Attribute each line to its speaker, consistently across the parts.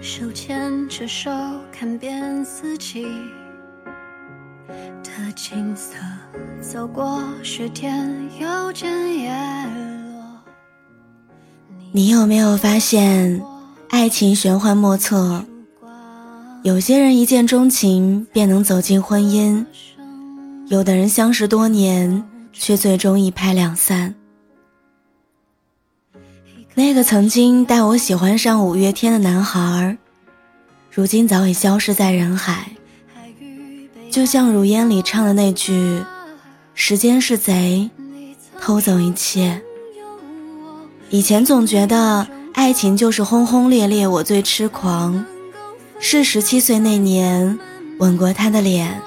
Speaker 1: 手牵着手，看遍四季的景色，走过雪天，又见叶落。
Speaker 2: 你有没有发现，爱情玄幻莫测？有些人一见钟情便能走进婚姻，有的人相识多年，却最终一拍两散。那个曾经带我喜欢上五月天的男孩，如今早已消失在人海。就像《如烟》里唱的那句：“时间是贼，偷走一切。”以前总觉得爱情就是轰轰烈烈，我最痴狂。是十七岁那年吻过他的脸，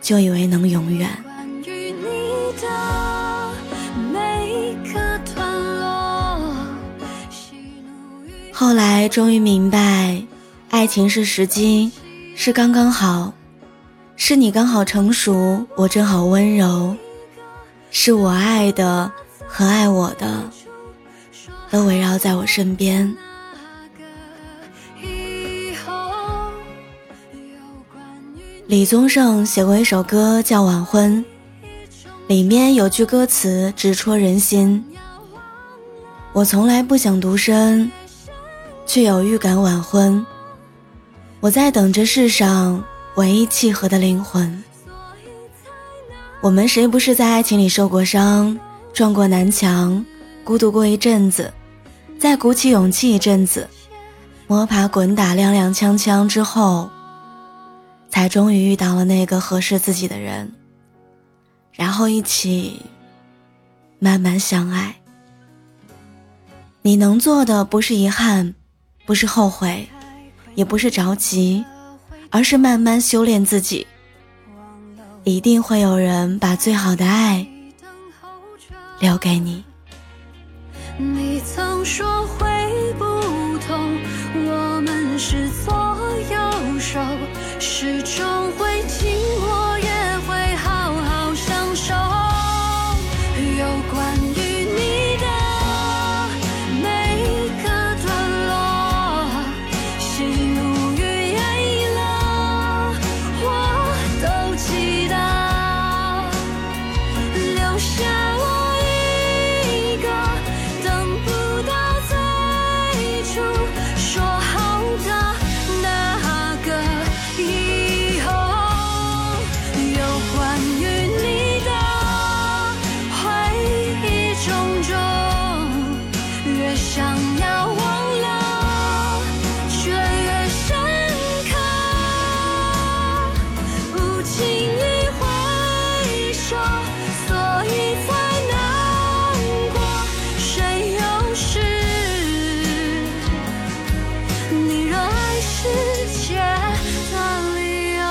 Speaker 2: 就以为能永远。后来终于明白，爱情是时机，是刚刚好，是你刚好成熟，我正好温柔，是我爱的和爱我的都围绕在我身边。李宗盛写过一首歌叫《晚婚》，里面有句歌词直戳人心：我从来不想独身。却有预感晚婚，我在等着世上唯一契合的灵魂。我们谁不是在爱情里受过伤，撞过南墙，孤独过一阵子，再鼓起勇气一阵子，摸爬滚打踉踉跄跄之后，才终于遇到了那个合适自己的人，然后一起慢慢相爱。你能做的不是遗憾。不是后悔，也不是着急，而是慢慢修炼自己。一定会有人把最好的爱留给你。
Speaker 1: 你曾说会不同，我们是左右手，始终想要忘了却越深刻。不轻易回首所以才难过。谁又是你热爱世界的理由